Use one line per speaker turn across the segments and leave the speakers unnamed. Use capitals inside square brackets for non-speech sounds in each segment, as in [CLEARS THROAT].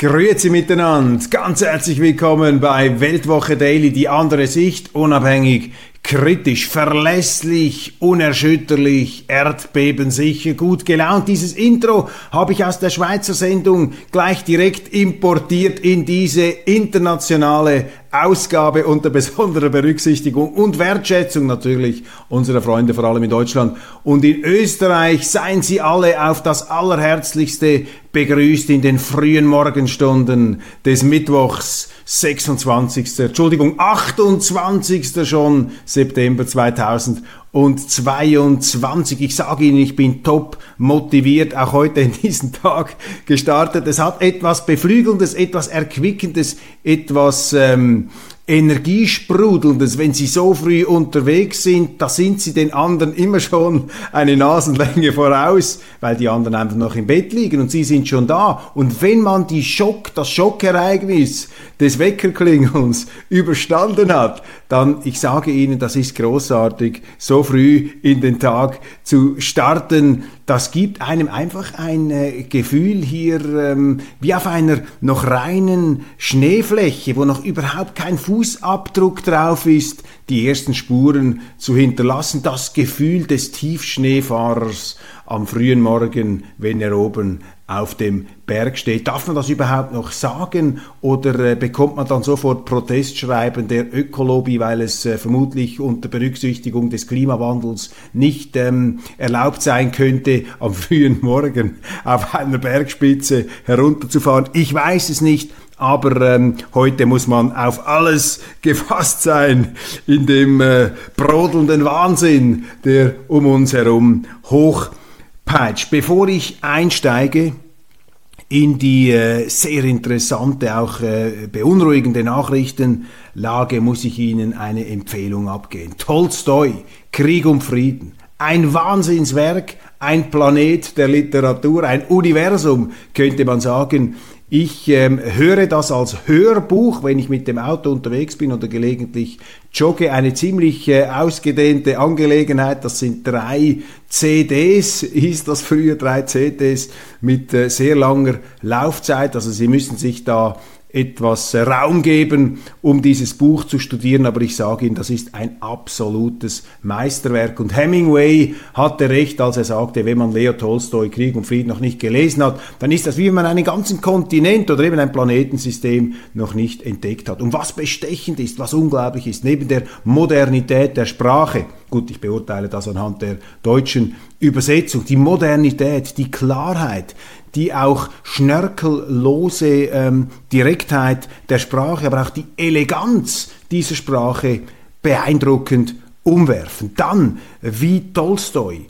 Grüezi miteinander, ganz herzlich willkommen bei Weltwoche Daily, die andere Sicht, unabhängig, kritisch, verlässlich, unerschütterlich, erdbebensicher, gut gelaunt. Dieses Intro habe ich aus der Schweizer Sendung gleich direkt importiert in diese internationale Ausgabe unter besonderer Berücksichtigung und Wertschätzung natürlich unserer Freunde, vor allem in Deutschland und in Österreich. Seien Sie alle auf das Allerherzlichste begrüßt in den frühen Morgenstunden des Mittwochs, 26. Entschuldigung, 28. schon September 2022. Ich sage Ihnen, ich bin top motiviert, auch heute in diesen Tag gestartet. Es hat etwas Beflügelndes, etwas Erquickendes, etwas ähm, Energiesprudelndes, wenn sie so früh unterwegs sind, da sind sie den anderen immer schon eine Nasenlänge voraus, weil die anderen einfach noch im Bett liegen und sie sind schon da. Und wenn man die Schock, das Schockereignis des Weckerklingelns [LAUGHS] überstanden hat, dann, ich sage Ihnen, das ist großartig, so früh in den Tag zu starten. Das gibt einem einfach ein äh, Gefühl hier ähm, wie auf einer noch reinen Schneefläche, wo noch überhaupt kein Fußabdruck drauf ist, die ersten Spuren zu hinterlassen. Das Gefühl des Tiefschneefahrers am frühen Morgen, wenn er oben auf dem Berg steht. Darf man das überhaupt noch sagen oder äh, bekommt man dann sofort Protestschreiben der Ökolobby, weil es äh, vermutlich unter Berücksichtigung des Klimawandels nicht ähm, erlaubt sein könnte, am frühen Morgen auf einer Bergspitze herunterzufahren? Ich weiß es nicht. Aber ähm, heute muss man auf alles gefasst sein in dem äh, brodelnden Wahnsinn, der um uns herum hoch peitscht. Bevor ich einsteige in die äh, sehr interessante, auch äh, beunruhigende Nachrichtenlage, muss ich Ihnen eine Empfehlung abgehen. Tolstoi, Krieg und Frieden. Ein Wahnsinnswerk, ein Planet der Literatur, ein Universum, könnte man sagen, ich ähm, höre das als Hörbuch, wenn ich mit dem Auto unterwegs bin oder gelegentlich jogge. Eine ziemlich äh, ausgedehnte Angelegenheit. Das sind drei CDs, hieß das früher, drei CDs mit äh, sehr langer Laufzeit. Also Sie müssen sich da etwas Raum geben, um dieses Buch zu studieren, aber ich sage Ihnen, das ist ein absolutes Meisterwerk. Und Hemingway hatte recht, als er sagte, wenn man Leo Tolstoi Krieg und Frieden noch nicht gelesen hat, dann ist das wie wenn man einen ganzen Kontinent oder eben ein Planetensystem noch nicht entdeckt hat. Und was bestechend ist, was unglaublich ist, neben der Modernität der Sprache, gut, ich beurteile das anhand der deutschen Übersetzung, die Modernität, die Klarheit, die auch schnörkellose ähm, Direktheit der Sprache, aber auch die Eleganz dieser Sprache beeindruckend umwerfen. Dann, wie Tolstoi,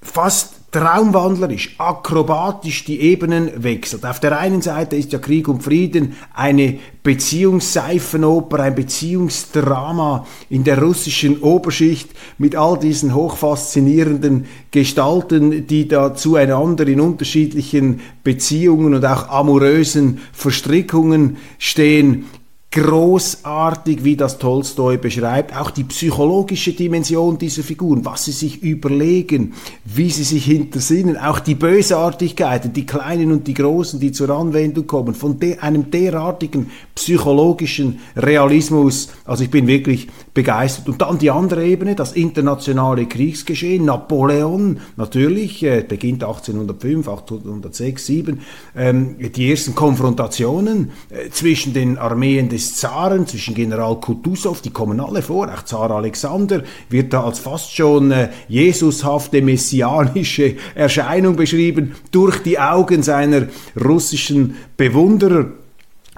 fast traumwandlerisch, akrobatisch die Ebenen wechselt. Auf der einen Seite ist ja Krieg und Frieden eine Beziehungsseifenoper, ein Beziehungsdrama in der russischen Oberschicht mit all diesen hochfaszinierenden Gestalten, die da zueinander in unterschiedlichen Beziehungen und auch amorösen Verstrickungen stehen großartig, wie das Tolstoi beschreibt, auch die psychologische Dimension dieser Figuren, was sie sich überlegen, wie sie sich hintersinnen, auch die Bösartigkeiten, die kleinen und die großen, die zur Anwendung kommen, von de einem derartigen psychologischen Realismus, also ich bin wirklich begeistert. Und dann die andere Ebene, das internationale Kriegsgeschehen, Napoleon, natürlich, äh, beginnt 1805, 1806, 7, ähm, die ersten Konfrontationen äh, zwischen den Armeen des des Zaren zwischen General Kutusow, die kommen alle vor, auch Zar Alexander wird da als fast schon äh, Jesushafte messianische Erscheinung beschrieben durch die Augen seiner russischen Bewunderer.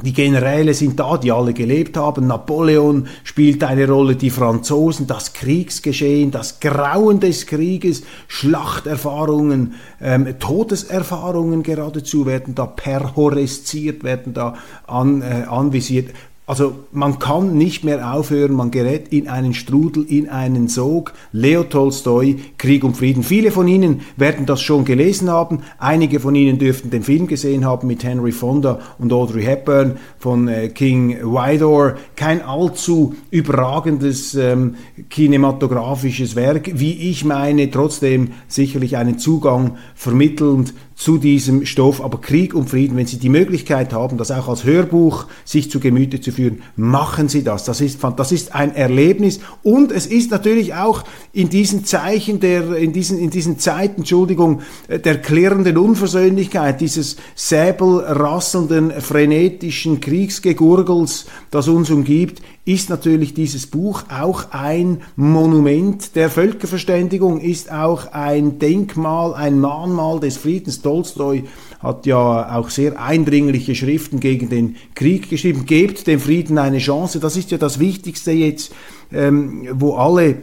die Generäle sind da, die alle gelebt haben. Napoleon spielt eine Rolle, die Franzosen, das Kriegsgeschehen, das Grauen des Krieges, Schlachterfahrungen, ähm, Todeserfahrungen geradezu werden da perhoresziert, werden da an, äh, anvisiert. Also man kann nicht mehr aufhören, man gerät in einen Strudel, in einen Sog. Leo Tolstoi, Krieg und Frieden. Viele von Ihnen werden das schon gelesen haben. Einige von Ihnen dürften den Film gesehen haben mit Henry Fonda und Audrey Hepburn von äh, King Vidor. Kein allzu überragendes ähm, kinematografisches Werk, wie ich meine, trotzdem sicherlich einen Zugang vermittelnd zu diesem Stoff. Aber Krieg und Frieden, wenn Sie die Möglichkeit haben, das auch als Hörbuch sich zu Gemüte zu führen, machen Sie das. Das ist, das ist ein Erlebnis und es ist natürlich auch in diesen Zeichen der, in diesen, in diesen Zeiten, Entschuldigung, der klirrenden Unversöhnlichkeit, dieses säbelrasselnden, frenetischen Kriegsgegurgels, das uns umgibt, ist natürlich dieses Buch auch ein Monument der Völkerverständigung, ist auch ein Denkmal, ein Mahnmal des Friedens. Tolstoi hat ja auch sehr eindringliche Schriften gegen den Krieg geschrieben. Gebt dem Frieden eine Chance. Das ist ja das Wichtigste jetzt, ähm, wo alle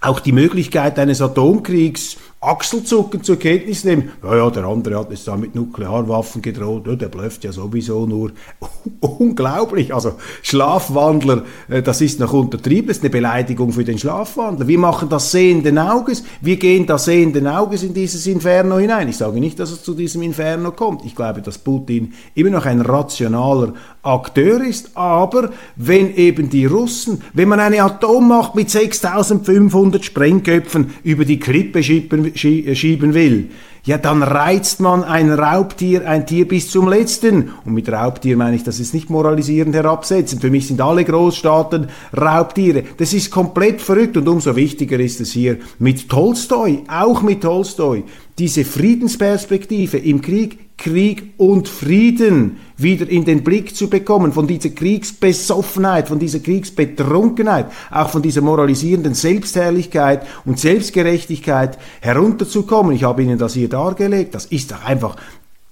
auch die Möglichkeit eines Atomkriegs Achselzucken zur Kenntnis nehmen. Ja, ja, der andere hat es da mit Nuklearwaffen gedroht, ja, der blöfft ja sowieso nur. [LAUGHS] Unglaublich, also Schlafwandler, äh, das ist noch untertrieben, das ist eine Beleidigung für den Schlafwandler. Wir machen das sehenden Auges, wir gehen da sehenden Auges in dieses Inferno hinein. Ich sage nicht, dass es zu diesem Inferno kommt. Ich glaube, dass Putin immer noch ein rationaler Akteur ist, aber wenn eben die Russen, wenn man eine Atommacht mit 6500 Sprengköpfen über die Klippe schippen äh, schieben will, ja, dann reizt man ein Raubtier, ein Tier bis zum letzten. Und mit Raubtier meine ich, das ist nicht moralisierend herabsetzen. Für mich sind alle Großstaaten Raubtiere. Das ist komplett verrückt und umso wichtiger ist es hier mit Tolstoi, auch mit Tolstoi, diese Friedensperspektive im Krieg Krieg und Frieden wieder in den Blick zu bekommen, von dieser Kriegsbesoffenheit, von dieser Kriegsbetrunkenheit, auch von dieser moralisierenden Selbstherrlichkeit und Selbstgerechtigkeit herunterzukommen. Ich habe Ihnen das hier dargelegt. Das ist doch einfach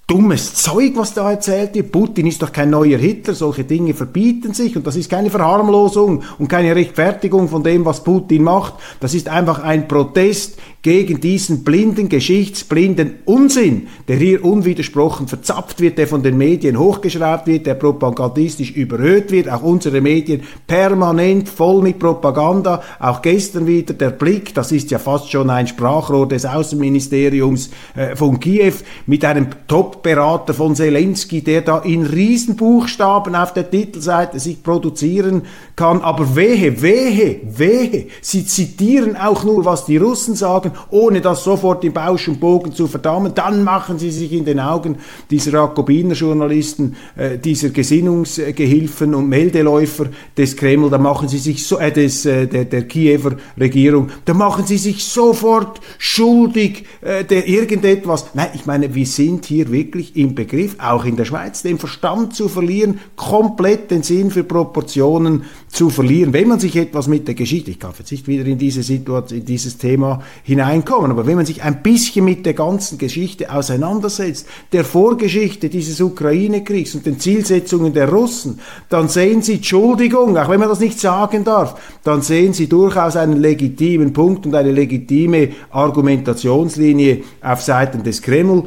dummes Zeug, was da erzählt wird. Putin ist doch kein neuer Hitler, solche Dinge verbieten sich und das ist keine Verharmlosung und keine Rechtfertigung von dem, was Putin macht. Das ist einfach ein Protest gegen diesen blinden, geschichtsblinden Unsinn, der hier unwidersprochen verzapft wird, der von den Medien hochgeschraubt wird, der propagandistisch überhöht wird, auch unsere Medien permanent voll mit Propaganda, auch gestern wieder der Blick, das ist ja fast schon ein Sprachrohr des Außenministeriums äh, von Kiew, mit einem Top-Berater von Zelensky, der da in Riesenbuchstaben auf der Titelseite sich produzieren kann, aber wehe, wehe, wehe, sie zitieren auch nur, was die Russen sagen, ohne das sofort im Bausch und Bogen zu verdammen, dann machen sie sich in den Augen dieser Jakobiner-Journalisten, äh, dieser Gesinnungsgehilfen und Meldeläufer des Kreml, da machen sie sich so, äh, des, äh, der, der Kiewer Regierung, da machen sie sich sofort schuldig äh, der irgendetwas. Nein, ich meine, wir sind hier wirklich im Begriff, auch in der Schweiz, den Verstand zu verlieren, komplett den Sinn für Proportionen zu verlieren, wenn man sich etwas mit der Geschichte, ich kann jetzt nicht wieder in diese Situation, in dieses Thema hineinkommen, aber wenn man sich ein bisschen mit der ganzen Geschichte auseinandersetzt, der Vorgeschichte dieses Ukraine-Kriegs und den Zielsetzungen der Russen, dann sehen Sie, Entschuldigung, auch wenn man das nicht sagen darf, dann sehen Sie durchaus einen legitimen Punkt und eine legitime Argumentationslinie auf Seiten des Kreml.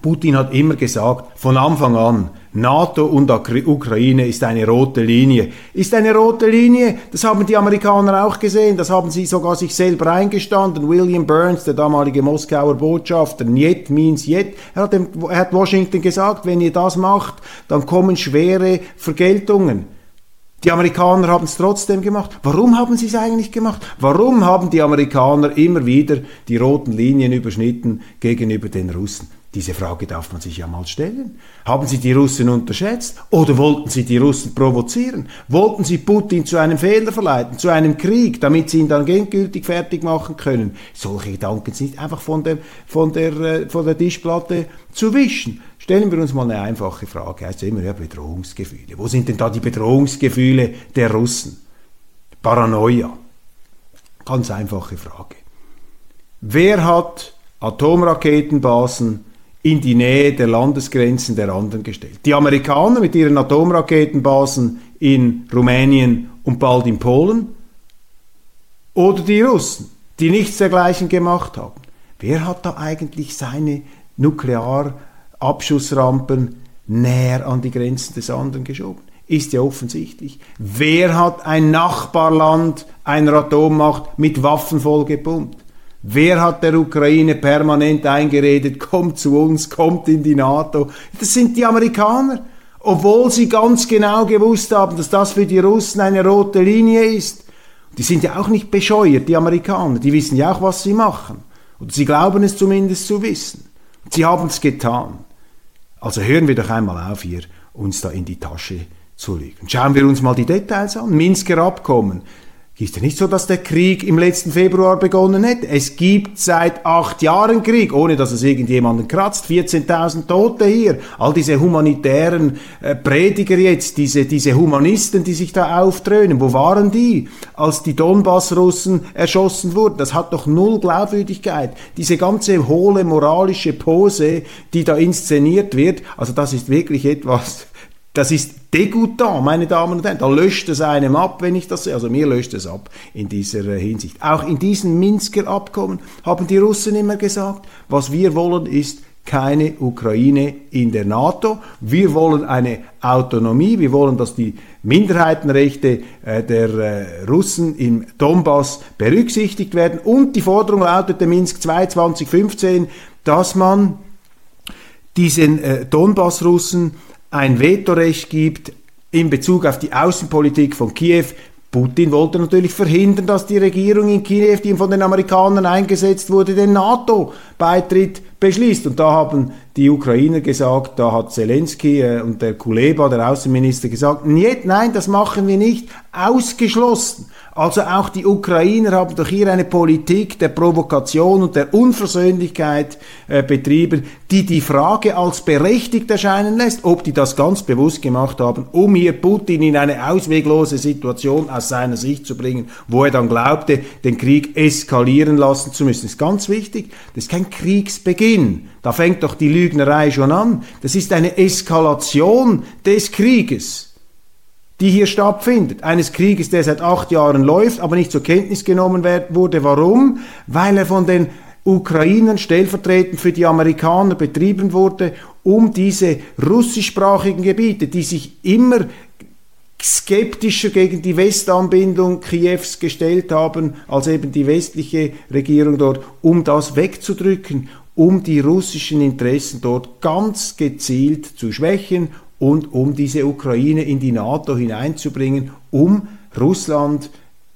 Putin hat immer gesagt, von Anfang an, NATO und Ukraine ist eine rote Linie. Ist eine rote Linie, das haben die Amerikaner auch gesehen, das haben sie sogar sich selber eingestanden. William Burns, der damalige Moskauer Botschafter, Niet means Yet, er hat, dem, er hat Washington gesagt, wenn ihr das macht, dann kommen schwere Vergeltungen. Die Amerikaner haben es trotzdem gemacht. Warum haben sie es eigentlich gemacht? Warum haben die Amerikaner immer wieder die roten Linien überschnitten gegenüber den Russen? Diese Frage darf man sich ja mal stellen. Haben Sie die Russen unterschätzt oder wollten Sie die Russen provozieren? Wollten Sie Putin zu einem Fehler verleiten, zu einem Krieg, damit Sie ihn dann endgültig fertig machen können? Solche Gedanken sind einfach von der, von der, äh, von der Tischplatte zu wischen. Stellen wir uns mal eine einfache Frage. Heißt ja immer, ja, Bedrohungsgefühle. Wo sind denn da die Bedrohungsgefühle der Russen? Paranoia. Ganz einfache Frage. Wer hat Atomraketenbasen in die Nähe der Landesgrenzen der anderen gestellt. Die Amerikaner mit ihren Atomraketenbasen in Rumänien und bald in Polen oder die Russen, die nichts dergleichen gemacht haben. Wer hat da eigentlich seine Nuklearabschussrampen näher an die Grenzen des anderen geschoben? Ist ja offensichtlich. Wer hat ein Nachbarland einer Atommacht mit Waffen vollgepumpt? Wer hat der Ukraine permanent eingeredet, kommt zu uns, kommt in die NATO? Das sind die Amerikaner. Obwohl sie ganz genau gewusst haben, dass das für die Russen eine rote Linie ist. Die sind ja auch nicht bescheuert, die Amerikaner. Die wissen ja auch, was sie machen. Oder sie glauben es zumindest zu wissen. Sie haben es getan. Also hören wir doch einmal auf, hier uns da in die Tasche zu legen. Schauen wir uns mal die Details an. Minsker Abkommen. Ist ja nicht so, dass der Krieg im letzten Februar begonnen hätte. Es gibt seit acht Jahren Krieg, ohne dass es irgendjemanden kratzt. 14.000 Tote hier. All diese humanitären äh, Prediger jetzt, diese, diese Humanisten, die sich da aufdröhnen. Wo waren die, als die Donbass-Russen erschossen wurden? Das hat doch null Glaubwürdigkeit. Diese ganze hohle moralische Pose, die da inszeniert wird, also das ist wirklich etwas, das ist degoutant, meine Damen und Herren. Da löscht es einem ab, wenn ich das sehe. Also mir löscht es ab in dieser äh, Hinsicht. Auch in diesen Minsker Abkommen haben die Russen immer gesagt, was wir wollen ist keine Ukraine in der NATO. Wir wollen eine Autonomie. Wir wollen, dass die Minderheitenrechte äh, der äh, Russen im Donbass berücksichtigt werden. Und die Forderung lautete Minsk 2 2015, dass man diesen Donbass-Russen ein Vetorecht gibt in Bezug auf die Außenpolitik von Kiew. Putin wollte natürlich verhindern, dass die Regierung in Kiew, die von den Amerikanern eingesetzt wurde, den NATO-Beitritt beschließt. Und da haben die Ukrainer gesagt, da hat Zelensky äh, und der Kuleba, der Außenminister, gesagt, nein, das machen wir nicht, ausgeschlossen. Also auch die Ukrainer haben doch hier eine Politik der Provokation und der Unversöhnlichkeit äh, betrieben, die die Frage als berechtigt erscheinen lässt, ob die das ganz bewusst gemacht haben, um hier Putin in eine ausweglose Situation aus seiner Sicht zu bringen, wo er dann glaubte, den Krieg eskalieren lassen zu müssen. Das ist ganz wichtig. Das ist kein Kriegsbeginn. Da fängt doch die Lügnerei schon an. Das ist eine Eskalation des Krieges die hier stattfindet. Eines Krieges, der seit acht Jahren läuft, aber nicht zur Kenntnis genommen wurde. Warum? Weil er von den Ukrainern stellvertretend für die Amerikaner betrieben wurde, um diese russischsprachigen Gebiete, die sich immer skeptischer gegen die Westanbindung Kiews gestellt haben, als eben die westliche Regierung dort, um das wegzudrücken, um die russischen Interessen dort ganz gezielt zu schwächen und um diese Ukraine in die NATO hineinzubringen, um Russland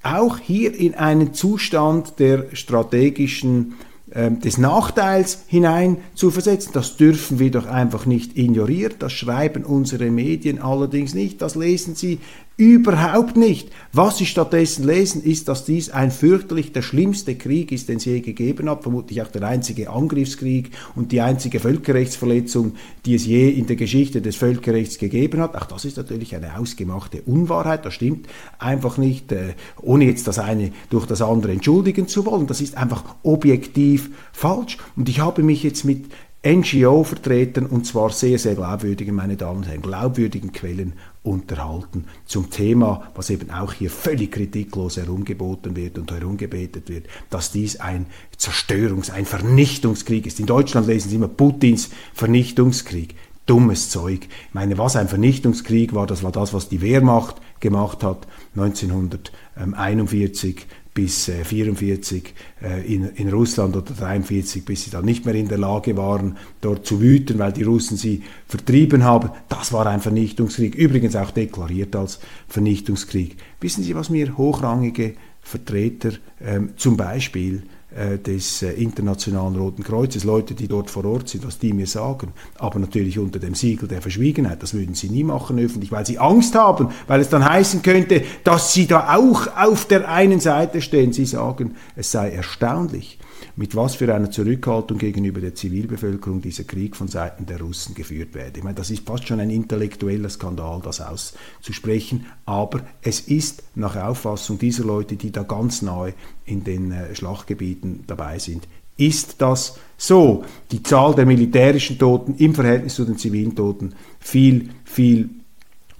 auch hier in einen Zustand der strategischen ähm, des Nachteils hinein zu versetzen. Das dürfen wir doch einfach nicht ignorieren. Das schreiben unsere Medien allerdings nicht. Das lesen sie Überhaupt nicht. Was sie stattdessen lesen, ist, dass dies ein fürchterlich der schlimmste Krieg ist, den es je gegeben hat, vermutlich auch der einzige Angriffskrieg und die einzige Völkerrechtsverletzung, die es je in der Geschichte des Völkerrechts gegeben hat. Auch das ist natürlich eine ausgemachte Unwahrheit, das stimmt einfach nicht, äh, ohne jetzt das eine durch das andere entschuldigen zu wollen. Das ist einfach objektiv falsch. Und ich habe mich jetzt mit NGO-Vertretern, und zwar sehr, sehr glaubwürdigen, meine Damen und Herren, glaubwürdigen Quellen unterhalten zum Thema, was eben auch hier völlig kritiklos herumgeboten wird und herumgebetet wird, dass dies ein Zerstörungs-, ein Vernichtungskrieg ist. In Deutschland lesen Sie immer Putins Vernichtungskrieg. Dummes Zeug. Ich meine, was ein Vernichtungskrieg war, das war das, was die Wehrmacht gemacht hat 1941 bis äh, 44 äh, in, in Russland oder 43, bis sie dann nicht mehr in der Lage waren, dort zu wüten, weil die Russen sie vertrieben haben. Das war ein Vernichtungskrieg, übrigens auch deklariert als Vernichtungskrieg. Wissen Sie, was mir hochrangige Vertreter ähm, zum Beispiel äh, des äh, Internationalen Roten Kreuzes, Leute, die dort vor Ort sind, was die mir sagen. Aber natürlich unter dem Siegel der Verschwiegenheit. Das würden sie nie machen öffentlich, weil sie Angst haben, weil es dann heißen könnte, dass sie da auch auf der einen Seite stehen. Sie sagen, es sei erstaunlich, mit was für einer Zurückhaltung gegenüber der Zivilbevölkerung dieser Krieg von Seiten der Russen geführt werde. Ich meine, das ist fast schon ein intellektueller Skandal, das auszusprechen, aber es ist nach Auffassung dieser Leute, die da ganz nahe in den äh, Schlachtgebieten dabei sind, ist das so. Die Zahl der militärischen Toten im Verhältnis zu den zivilen Toten viel, viel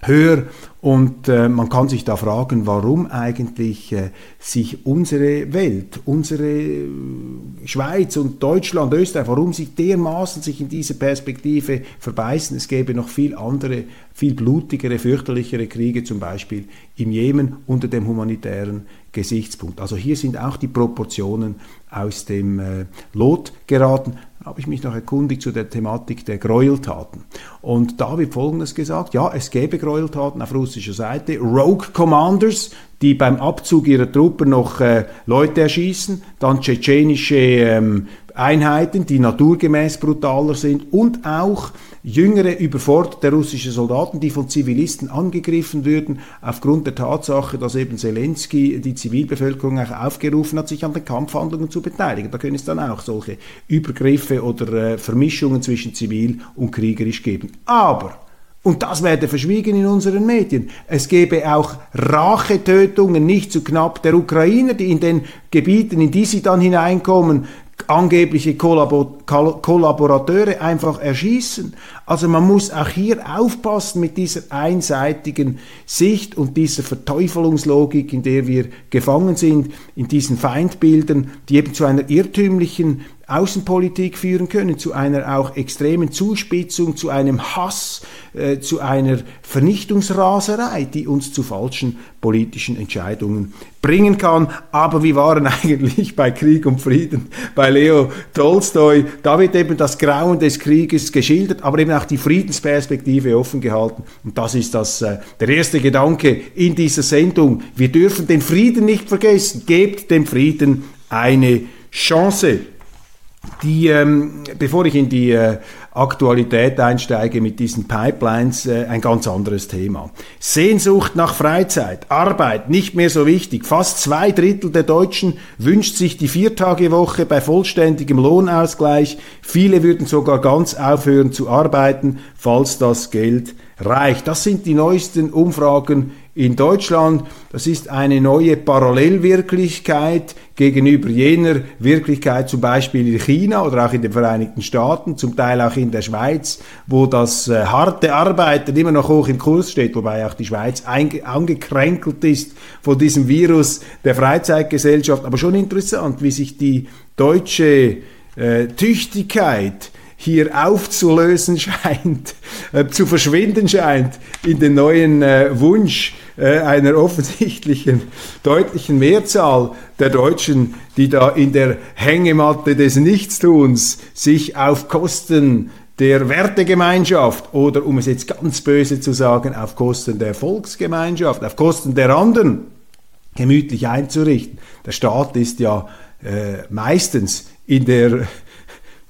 höher und äh, man kann sich da fragen, warum eigentlich äh, sich unsere Welt, unsere äh, Schweiz und Deutschland, Österreich, warum sie dermaßen sich in diese Perspektive verbeißen. Es gäbe noch viel andere, viel blutigere, fürchterlichere Kriege, zum Beispiel im Jemen unter dem humanitären Gesichtspunkt. Also hier sind auch die Proportionen aus dem äh, Lot geraten. Habe ich mich noch erkundigt zu der Thematik der Gräueltaten. Und da wird Folgendes gesagt, ja, es gäbe Gräueltaten auf russischer Seite, Rogue Commanders, die beim Abzug ihrer Truppen noch äh, Leute erschießen, dann tschetschenische ähm, Einheiten, die naturgemäß brutaler sind und auch jüngere, überforderte russische Soldaten, die von Zivilisten angegriffen würden, aufgrund der Tatsache, dass eben Zelensky die Zivilbevölkerung auch aufgerufen hat, sich an den Kampfhandlungen zu beteiligen. Da können es dann auch solche Übergriffe oder äh, Vermischungen zwischen zivil und kriegerisch geben. Aber und das werde verschwiegen in unseren Medien. Es gebe auch Rachetötungen, nicht zu knapp, der Ukrainer, die in den Gebieten, in die sie dann hineinkommen, angebliche Kollabor Kollaborateure einfach erschießen. Also man muss auch hier aufpassen mit dieser einseitigen Sicht und dieser Verteufelungslogik, in der wir gefangen sind, in diesen Feindbildern, die eben zu einer irrtümlichen Außenpolitik führen können, zu einer auch extremen Zuspitzung, zu einem Hass, äh, zu einer Vernichtungsraserei, die uns zu falschen politischen Entscheidungen bringen kann. Aber wir waren [LAUGHS] eigentlich bei Krieg und Frieden, bei Leo Tolstoi. Da wird eben das Grauen des Krieges geschildert, aber eben auch die Friedensperspektive offen gehalten. Und das ist das, äh, der erste Gedanke in dieser Sendung. Wir dürfen den Frieden nicht vergessen. Gebt dem Frieden eine Chance. Die, ähm, bevor ich in die äh, Aktualität einsteige mit diesen Pipelines, äh, ein ganz anderes Thema. Sehnsucht nach Freizeit, Arbeit, nicht mehr so wichtig. Fast zwei Drittel der Deutschen wünscht sich die Viertagewoche bei vollständigem Lohnausgleich. Viele würden sogar ganz aufhören zu arbeiten, falls das Geld reicht. Das sind die neuesten Umfragen in Deutschland. Das ist eine neue Parallelwirklichkeit gegenüber jener Wirklichkeit zum Beispiel in China oder auch in den Vereinigten Staaten, zum Teil auch in der Schweiz, wo das äh, harte Arbeiten immer noch hoch im Kurs steht, wobei auch die Schweiz angekränkelt ist von diesem Virus der Freizeitgesellschaft. Aber schon interessant, wie sich die deutsche äh, Tüchtigkeit hier aufzulösen [LAUGHS] scheint, äh, zu verschwinden scheint in den neuen äh, Wunsch äh, einer offensichtlichen [LAUGHS] deutlichen Mehrzahl der Deutschen, die da in der Hängematte des Nichtstuns sich auf Kosten der Wertegemeinschaft oder, um es jetzt ganz böse zu sagen, auf Kosten der Volksgemeinschaft, auf Kosten der anderen gemütlich einzurichten. Der Staat ist ja äh, meistens in der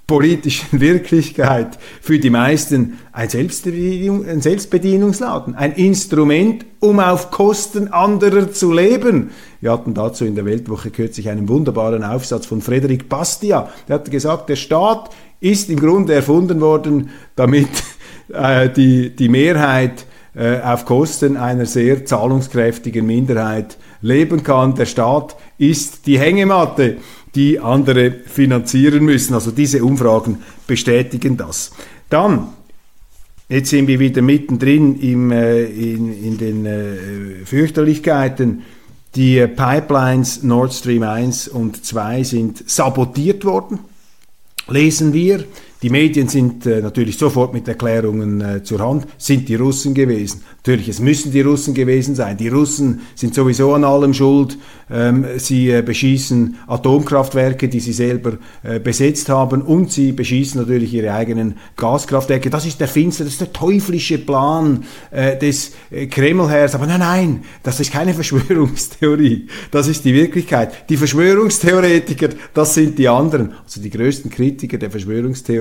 politischen Wirklichkeit für die meisten ein, Selbstbedienung, ein Selbstbedienungsladen, ein Instrument, um auf Kosten anderer zu leben. Wir hatten dazu in der Weltwoche kürzlich einen wunderbaren Aufsatz von Frederik Bastia. Der hat gesagt, der Staat ist im Grunde erfunden worden, damit äh, die, die Mehrheit äh, auf Kosten einer sehr zahlungskräftigen Minderheit leben kann. Der Staat ist die Hängematte die andere finanzieren müssen. Also diese Umfragen bestätigen das. Dann, jetzt sind wir wieder mittendrin im, äh, in, in den äh, Fürchterlichkeiten. Die Pipelines Nord Stream 1 und 2 sind sabotiert worden, lesen wir. Die Medien sind äh, natürlich sofort mit Erklärungen äh, zur Hand, sind die Russen gewesen. Natürlich, es müssen die Russen gewesen sein. Die Russen sind sowieso an allem schuld. Ähm, sie äh, beschießen Atomkraftwerke, die sie selber äh, besetzt haben und sie beschießen natürlich ihre eigenen Gaskraftwerke. Das ist der finstere, das ist der teuflische Plan äh, des äh, Kremlherrs. Aber nein, nein, das ist keine [LAUGHS] Verschwörungstheorie. Das ist die Wirklichkeit. Die Verschwörungstheoretiker, das sind die anderen. Also die größten Kritiker der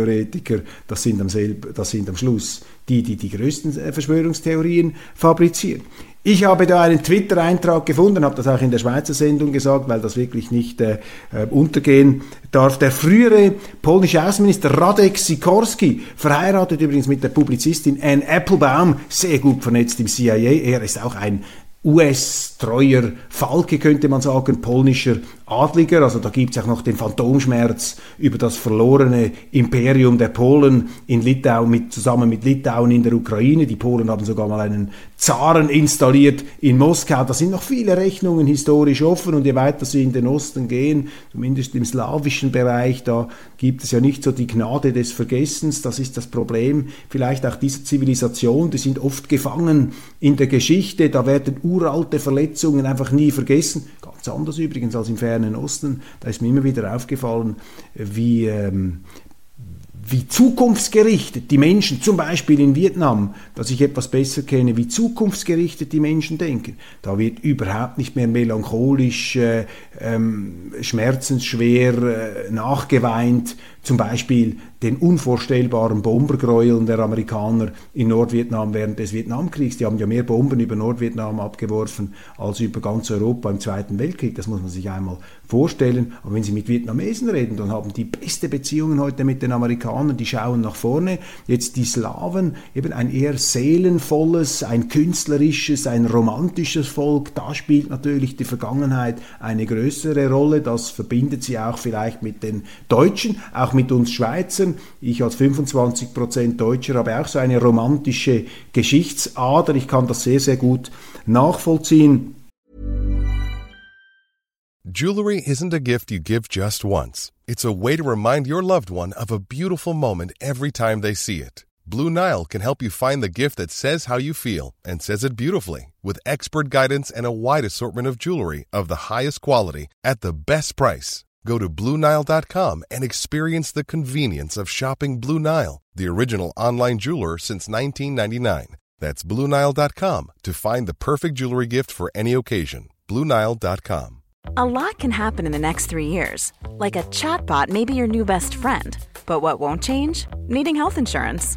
Verschwörungstheoretiker, das sind am, selb, das sind am Schluss die, die die größten äh, Verschwörungstheorien fabrizieren. Ich habe da einen Twitter-Eintrag gefunden, habe das auch in der Schweizer Sendung gesagt, weil das wirklich nicht äh, äh, untergehen darf. Der frühere polnische Außenminister Radek Sikorski, verheiratet übrigens mit der Publizistin Anne Applebaum, sehr gut vernetzt im CIA. Er ist auch ein US-treuer Falke, könnte man sagen, polnischer Adliger. Also da gibt es auch noch den Phantomschmerz über das verlorene Imperium der Polen in Litauen mit, zusammen mit Litauen in der Ukraine. Die Polen haben sogar mal einen Zaren installiert in Moskau. Da sind noch viele Rechnungen historisch offen und je weiter sie in den Osten gehen, zumindest im slawischen Bereich, da gibt es ja nicht so die Gnade des Vergessens. Das ist das Problem vielleicht auch dieser Zivilisation. Die sind oft gefangen in der Geschichte. Da werden uralte Verletzungen einfach nie vergessen. Ganz anders übrigens als im fernen Osten. Da ist mir immer wieder aufgefallen, wie ähm, wie zukunftsgerichtet die Menschen, zum Beispiel in Vietnam, dass ich etwas besser kenne, wie zukunftsgerichtet die Menschen denken. Da wird überhaupt nicht mehr melancholisch, äh, ähm, schmerzensschwer äh, nachgeweint, zum Beispiel den unvorstellbaren Bombergräueln der Amerikaner in Nordvietnam während des Vietnamkriegs. Die haben ja mehr Bomben über Nordvietnam abgeworfen als über ganz Europa im Zweiten Weltkrieg. Das muss man sich einmal vorstellen. Aber wenn Sie mit Vietnamesen reden, dann haben die beste Beziehungen heute mit den Amerikanern. Die schauen nach vorne. Jetzt die Slawen, eben ein eher seelenvolles, ein künstlerisches, ein romantisches Volk. Da spielt natürlich die Vergangenheit eine größere Rolle. Das verbindet sie auch vielleicht mit den Deutschen, auch mit uns Schweizern. Ich als 25% Deutscher habe auch so eine romantische Geschichtsader. Ich kann das sehr, sehr gut nachvollziehen.
Jewelry isn't a gift you give just once. It's a way to remind your loved one of a beautiful moment every time they see it. Blue Nile can help you find the gift that says how you feel and says it beautifully with expert guidance and a wide assortment of jewelry of the highest quality at the best price. Go to BlueNile.com and experience the convenience of shopping Blue Nile, the original online jeweler since 1999. That's BlueNile.com to find the perfect jewelry gift for any occasion. BlueNile.com.
A lot can happen in the next three years. Like a chatbot may be your new best friend. But what won't change? Needing health insurance.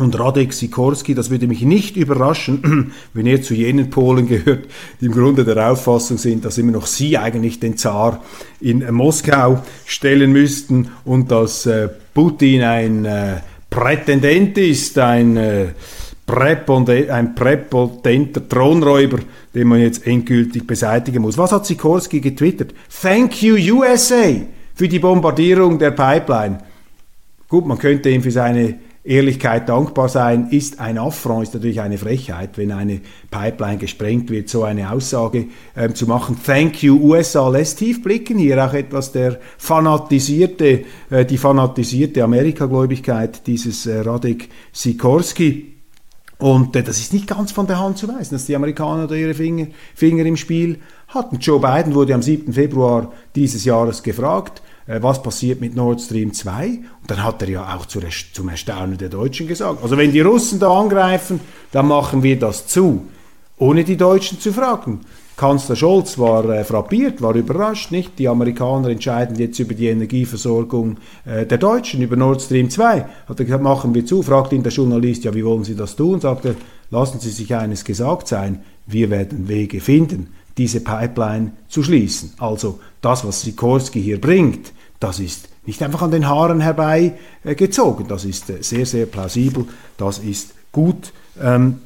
Und Radek Sikorski, das würde mich nicht überraschen, [CLEARS THROAT] wenn er zu jenen Polen gehört, die im Grunde der Auffassung sind, dass immer noch sie eigentlich den Zar in Moskau stellen müssten und dass äh, Putin ein äh, Prätendent ist, ein, äh, ein präpotenter Thronräuber, den man jetzt endgültig beseitigen muss. Was hat Sikorski getwittert? Thank you USA für die Bombardierung der Pipeline. Gut, man könnte ihm für seine Ehrlichkeit dankbar sein, ist ein Affront, ist natürlich eine Frechheit, wenn eine Pipeline gesprengt wird, so eine Aussage ähm, zu machen. Thank you USA lässt tief blicken, hier auch etwas der fanatisierte, äh, die fanatisierte Amerikagläubigkeit dieses äh, Radek Sikorski. Und äh, das ist nicht ganz von der Hand zu weisen, dass die Amerikaner da ihre Finger, Finger im Spiel hatten. Joe Biden wurde am 7. Februar dieses Jahres gefragt, was passiert mit Nord Stream 2. Und dann hat er ja auch zum Erstaunen der Deutschen gesagt, also wenn die Russen da angreifen, dann machen wir das zu, ohne die Deutschen zu fragen. Kanzler Scholz war äh, frappiert, war überrascht, nicht? Die Amerikaner entscheiden jetzt über die Energieversorgung äh, der Deutschen, über Nord Stream 2. Hat er gesagt, machen wir zu, fragt ihn der Journalist, ja, wie wollen Sie das tun? Sagt er, lassen Sie sich eines gesagt sein, wir werden Wege finden, diese Pipeline zu schließen. Also das, was Sikorski hier bringt, das ist nicht einfach an den Haaren herbeigezogen, äh, das ist äh, sehr, sehr plausibel, das ist gut ähm,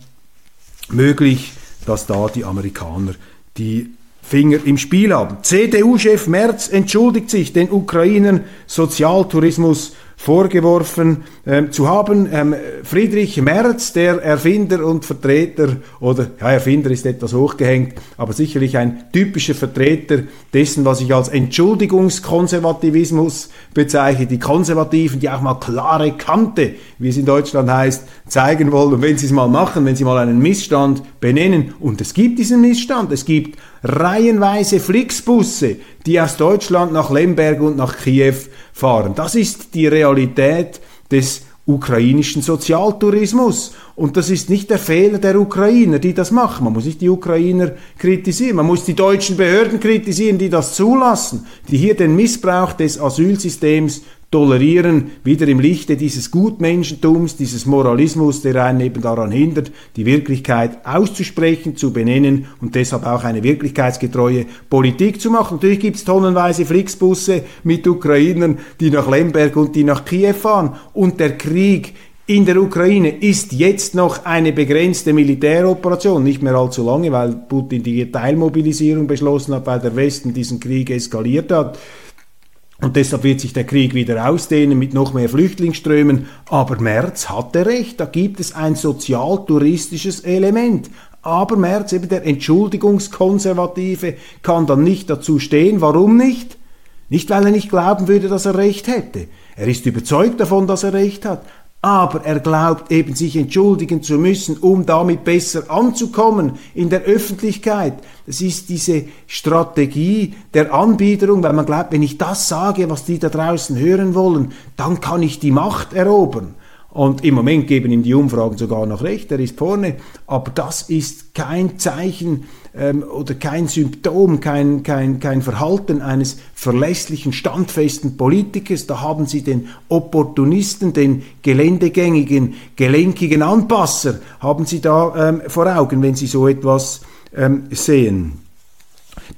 möglich, dass da die Amerikaner die Finger im Spiel haben. CDU-Chef Merz entschuldigt sich den Ukrainern. Sozialtourismus vorgeworfen ähm, zu haben. Ähm, Friedrich Merz, der Erfinder und Vertreter, oder ja, Erfinder ist etwas hochgehängt, aber sicherlich ein typischer Vertreter dessen, was ich als Entschuldigungskonservativismus bezeichne. Die Konservativen, die auch mal klare Kante, wie es in Deutschland heißt, zeigen wollen. Und wenn sie es mal machen, wenn sie mal einen Missstand benennen, und es gibt diesen Missstand, es gibt reihenweise Flixbusse, die aus Deutschland nach Lemberg und nach Kiew fahren. Das ist die Realität des ukrainischen Sozialtourismus. Und das ist nicht der Fehler der Ukrainer, die das machen. Man muss nicht die Ukrainer kritisieren, man muss die deutschen Behörden kritisieren, die das zulassen, die hier den Missbrauch des Asylsystems tolerieren, wieder im Lichte dieses Gutmenschentums, dieses Moralismus, der einen eben daran hindert, die Wirklichkeit auszusprechen, zu benennen und deshalb auch eine wirklichkeitsgetreue Politik zu machen. Natürlich gibt es tonnenweise Flixbusse mit Ukrainern, die nach Lemberg und die nach Kiew fahren und der Krieg in der Ukraine ist jetzt noch eine begrenzte Militäroperation, nicht mehr allzu lange, weil Putin die Teilmobilisierung beschlossen hat, weil der Westen diesen Krieg eskaliert hat. Und deshalb wird sich der Krieg wieder ausdehnen mit noch mehr Flüchtlingsströmen. Aber Merz hatte recht, da gibt es ein sozial-touristisches Element. Aber Merz, eben der Entschuldigungskonservative, kann dann nicht dazu stehen. Warum nicht? Nicht, weil er nicht glauben würde, dass er recht hätte. Er ist überzeugt davon, dass er recht hat aber er glaubt eben sich entschuldigen zu müssen, um damit besser anzukommen in der Öffentlichkeit. Das ist diese Strategie der Anbiederung, weil man glaubt, wenn ich das sage, was die da draußen hören wollen, dann kann ich die Macht erobern. Und im Moment geben ihm die Umfragen sogar noch recht, er ist vorne. Aber das ist kein Zeichen ähm, oder kein Symptom, kein, kein, kein Verhalten eines verlässlichen, standfesten Politikers. Da haben Sie den Opportunisten, den geländegängigen, gelenkigen Anpasser, haben Sie da ähm, vor Augen, wenn Sie so etwas ähm, sehen.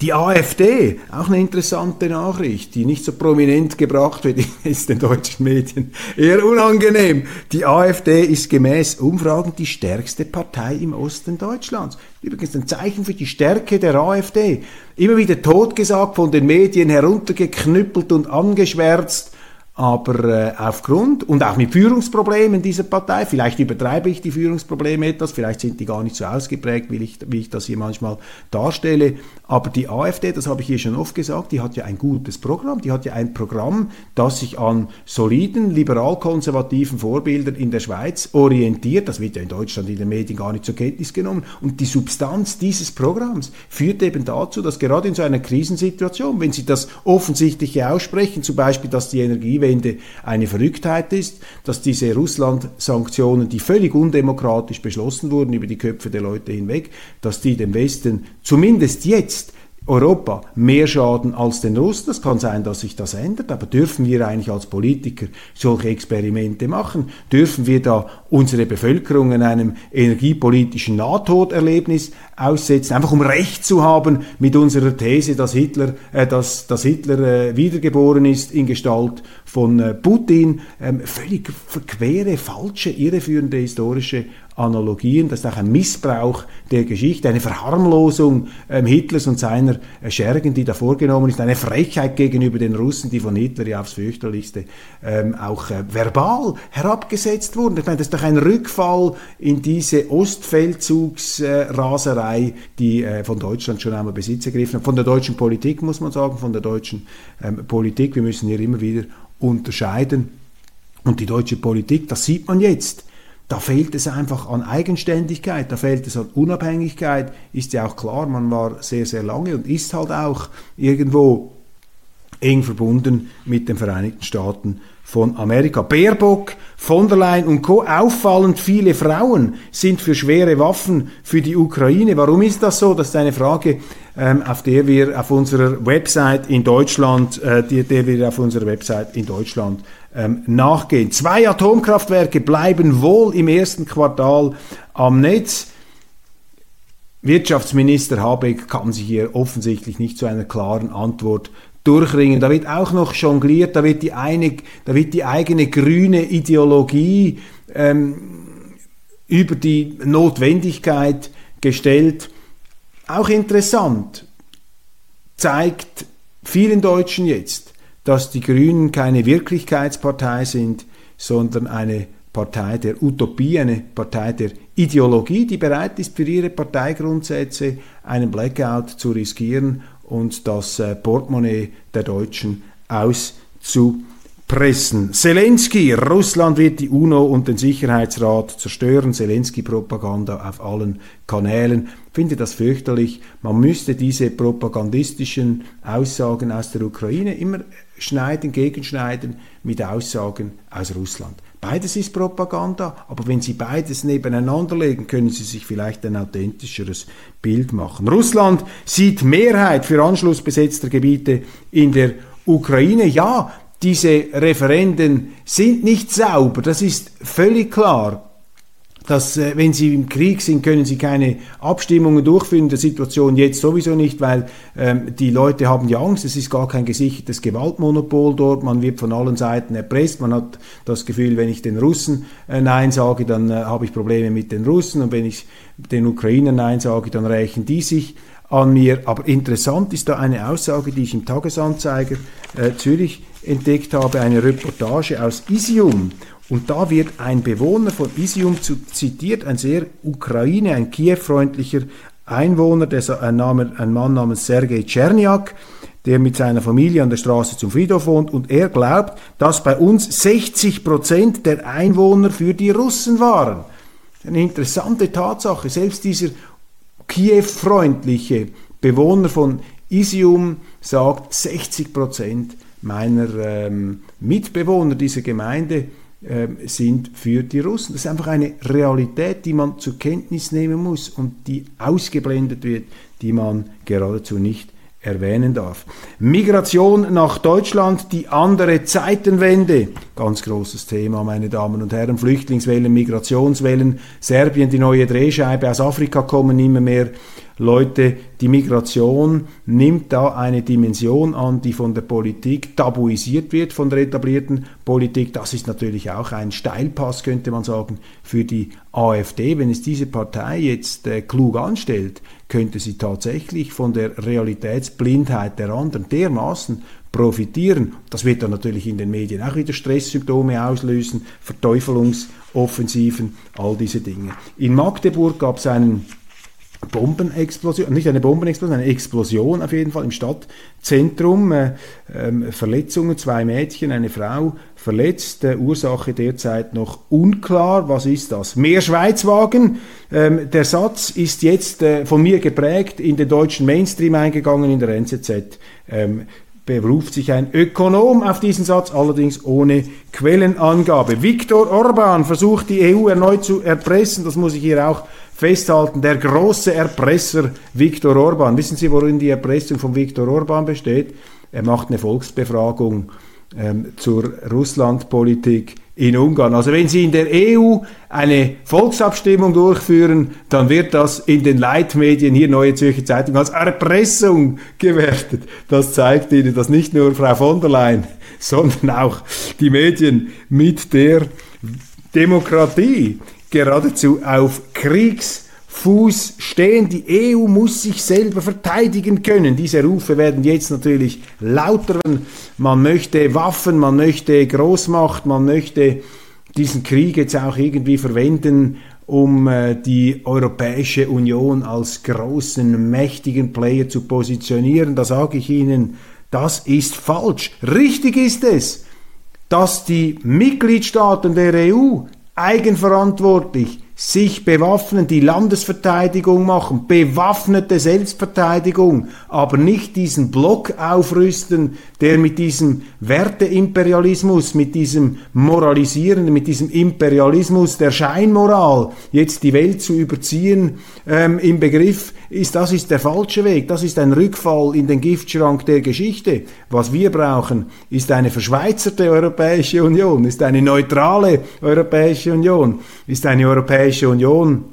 Die AfD, auch eine interessante Nachricht, die nicht so prominent gebracht wird, ist den deutschen Medien eher unangenehm. Die AfD ist gemäß Umfragen die stärkste Partei im Osten Deutschlands. Übrigens ein Zeichen für die Stärke der AfD. Immer wieder totgesagt, von den Medien heruntergeknüppelt und angeschwärzt aber äh, aufgrund und auch mit Führungsproblemen dieser Partei, vielleicht übertreibe ich die Führungsprobleme etwas, vielleicht sind die gar nicht so ausgeprägt, wie ich, wie ich das hier manchmal darstelle, aber die AfD, das habe ich hier schon oft gesagt, die hat ja ein gutes Programm, die hat ja ein Programm, das sich an soliden, liberal-konservativen Vorbildern in der Schweiz orientiert, das wird ja in Deutschland in den Medien gar nicht zur Kenntnis genommen. Und die Substanz dieses Programms führt eben dazu, dass gerade in so einer Krisensituation, wenn Sie das Offensichtliche aussprechen, zum Beispiel, dass die Energiewende Energiewende eine Verrücktheit ist, dass diese Russland-Sanktionen, die völlig undemokratisch beschlossen wurden über die Köpfe der Leute hinweg, dass die dem Westen zumindest jetzt Europa mehr Schaden als den Russen. Das kann sein, dass sich das ändert, aber dürfen wir eigentlich als Politiker solche Experimente machen? Dürfen wir da unsere Bevölkerung in einem energiepolitischen Nahtoderlebnis aussetzen, einfach um Recht zu haben mit unserer These, dass Hitler, äh, dass, dass Hitler äh, wiedergeboren ist in Gestalt von äh, Putin? Ähm, völlig verquere, falsche, irreführende historische Analogien, das ist auch ein Missbrauch der Geschichte, eine Verharmlosung ähm, Hitlers und seiner äh, Schergen, die da vorgenommen ist, eine Frechheit gegenüber den Russen, die von Hitler ja aufs fürchterlichste ähm, auch äh, verbal herabgesetzt wurden. Ich meine, das doch ein Rückfall in diese Ostfeldzugsraserei, die äh, von Deutschland schon einmal Besitz ergriffen hat, von der deutschen Politik, muss man sagen, von der deutschen ähm, Politik. Wir müssen hier immer wieder unterscheiden. Und die deutsche Politik, das sieht man jetzt, da fehlt es einfach an Eigenständigkeit, da fehlt es an Unabhängigkeit. Ist ja auch klar, man war sehr, sehr lange und ist halt auch irgendwo eng verbunden mit den Vereinigten Staaten von Amerika. Baerbock, von der Leyen und Co. Auffallend viele Frauen sind für schwere Waffen für die Ukraine. Warum ist das so? Das ist eine Frage, ähm, auf der wir auf unserer Website in Deutschland, äh, die, der wir auf unserer Website in Deutschland ähm, nachgehen. Zwei Atomkraftwerke bleiben wohl im ersten Quartal am Netz. Wirtschaftsminister Habeck kann sich hier offensichtlich nicht zu einer klaren Antwort durchringen. Da wird auch noch jongliert, da wird die, eine, da wird die eigene grüne Ideologie ähm, über die Notwendigkeit gestellt. Auch interessant, zeigt vielen Deutschen jetzt, dass die Grünen keine Wirklichkeitspartei sind, sondern eine Partei der Utopie, eine Partei der Ideologie, die bereit ist, für ihre Parteigrundsätze einen Blackout zu riskieren und das äh, Portemonnaie der Deutschen auszupressen. Zelensky, Russland wird die UNO und den Sicherheitsrat zerstören. Zelensky-Propaganda auf allen Kanälen. Ich finde das fürchterlich. Man müsste diese propagandistischen Aussagen aus der Ukraine immer schneiden, gegenschneiden mit Aussagen aus Russland. Beides ist Propaganda, aber wenn Sie beides nebeneinander legen, können Sie sich vielleicht ein authentischeres Bild machen. Russland sieht Mehrheit für Anschluss besetzter Gebiete in der Ukraine. Ja, diese Referenden sind nicht sauber, das ist völlig klar dass äh, wenn sie im Krieg sind, können sie keine Abstimmungen durchführen. Der Situation jetzt sowieso nicht, weil ähm, die Leute haben ja Angst. Es ist gar kein gesichertes Gewaltmonopol dort. Man wird von allen Seiten erpresst. Man hat das Gefühl, wenn ich den Russen äh, Nein sage, dann äh, habe ich Probleme mit den Russen. Und wenn ich den Ukrainern Nein sage, dann rächen die sich an mir. Aber interessant ist da eine Aussage, die ich im Tagesanzeiger äh, Zürich entdeckt habe, eine Reportage aus Isium. Und da wird ein Bewohner von Isium zitiert, ein sehr Ukraine, ein Kiew-freundlicher Einwohner, ein, Name, ein Mann namens Sergei Czerniak, der mit seiner Familie an der Straße zum Friedhof wohnt und er glaubt, dass bei uns 60 Prozent der Einwohner für die Russen waren. Eine interessante Tatsache. Selbst dieser Kiew-freundliche Bewohner von Isium sagt, 60 Prozent meiner ähm, Mitbewohner dieser Gemeinde sind für die Russen. Das ist einfach eine Realität, die man zur Kenntnis nehmen muss und die ausgeblendet wird, die man geradezu nicht erwähnen darf. Migration nach Deutschland, die andere Zeitenwende. Ganz großes Thema, meine Damen und Herren. Flüchtlingswellen, Migrationswellen. Serbien, die neue Drehscheibe. Aus Afrika kommen immer mehr Leute, die Migration nimmt da eine Dimension an, die von der Politik tabuisiert wird, von der etablierten Politik. Das ist natürlich auch ein Steilpass, könnte man sagen, für die AfD. Wenn es diese Partei jetzt äh, klug anstellt, könnte sie tatsächlich von der Realitätsblindheit der anderen dermaßen profitieren. Das wird dann natürlich in den Medien auch wieder Stresssymptome auslösen, Verteufelungsoffensiven, all diese Dinge. In Magdeburg gab es einen Bombenexplosion, nicht eine Bombenexplosion, eine Explosion auf jeden Fall im Stadtzentrum. Äh, äh, Verletzungen, zwei Mädchen, eine Frau verletzt. Äh, Ursache derzeit noch unklar. Was ist das? Mehr Schweizwagen. Ähm, der Satz ist jetzt äh, von mir geprägt, in den deutschen Mainstream eingegangen, in der NZZ. Ähm, beruft sich ein Ökonom auf diesen Satz, allerdings ohne Quellenangabe. Viktor Orban versucht die EU erneut zu erpressen, das muss ich hier auch festhalten, der große Erpresser Viktor Orban. Wissen Sie, worin die Erpressung von Viktor Orban besteht? Er macht eine Volksbefragung ähm, zur Russlandpolitik in Ungarn. Also wenn Sie in der EU eine Volksabstimmung durchführen, dann wird das in den Leitmedien, hier Neue Zürcher Zeitung, als Erpressung gewertet. Das zeigt Ihnen, dass nicht nur Frau von der Leyen, sondern auch die Medien mit der Demokratie geradezu auf Kriegsfuß stehen. Die EU muss sich selber verteidigen können. Diese Rufe werden jetzt natürlich lauter. Man möchte Waffen, man möchte Großmacht, man möchte diesen Krieg jetzt auch irgendwie verwenden, um äh, die Europäische Union als großen, mächtigen Player zu positionieren. Da sage ich Ihnen, das ist falsch. Richtig ist es, dass die Mitgliedstaaten der EU eigenverantwortlich sich bewaffnen, die Landesverteidigung machen, bewaffnete Selbstverteidigung, aber nicht diesen Block aufrüsten, der mit diesem Werteimperialismus, mit diesem Moralisierenden, mit diesem Imperialismus der Scheinmoral jetzt die Welt zu überziehen ähm, im Begriff ist, das ist der falsche Weg, das ist ein Rückfall in den Giftschrank der Geschichte. Was wir brauchen, ist eine verschweizerte Europäische Union, ist eine neutrale Europäische Union, ist eine Europäische Union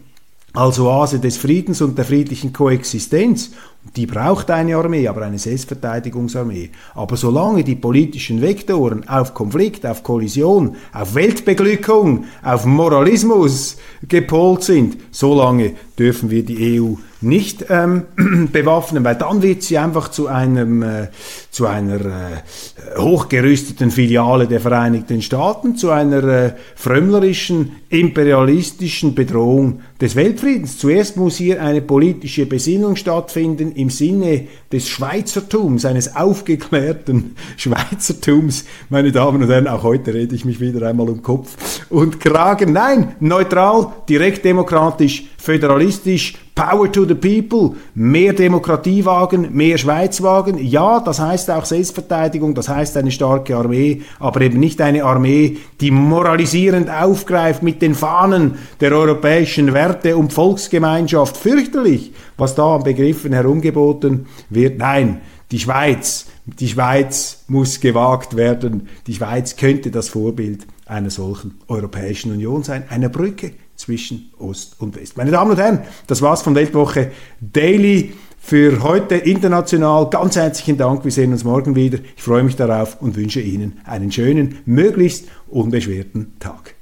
als Oase des Friedens und der friedlichen Koexistenz die braucht eine Armee, aber eine Selbstverteidigungsarmee. Aber solange die politischen Vektoren auf Konflikt, auf Kollision, auf Weltbeglückung, auf Moralismus gepolt sind, solange dürfen wir die EU nicht ähm, [CLEARS THROAT] bewaffnen, weil dann wird sie einfach zu einem äh, zu einer äh, hochgerüsteten Filiale der Vereinigten Staaten, zu einer äh, frömmlerischen imperialistischen Bedrohung des Weltfriedens. Zuerst muss hier eine politische Besinnung stattfinden im Sinne des Schweizertums, eines aufgeklärten [LAUGHS] Schweizertums. Meine Damen und Herren, auch heute rede ich mich wieder einmal um Kopf und Kragen. Nein, neutral, direkt demokratisch, föderalistisch, Power to the people, mehr Demokratie wagen, mehr Schweiz wagen. Ja, das heißt auch Selbstverteidigung, das heißt eine starke Armee, aber eben nicht eine Armee, die moralisierend aufgreift mit den Fahnen der europäischen Werte und Volksgemeinschaft. Fürchterlich, was da an Begriffen herumgeboten wird. Nein, die Schweiz, die Schweiz muss gewagt werden. Die Schweiz könnte das Vorbild einer solchen Europäischen Union sein, einer Brücke zwischen Ost und West. Meine Damen und Herren, das war's von Weltwoche Daily für heute international. Ganz herzlichen Dank. Wir sehen uns morgen wieder. Ich freue mich darauf und wünsche Ihnen einen schönen, möglichst unbeschwerten Tag.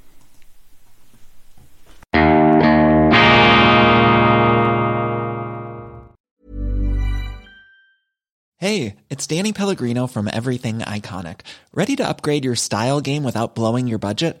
Hey, it's Danny Pellegrino from Everything Iconic. Ready to upgrade your style game without blowing your budget?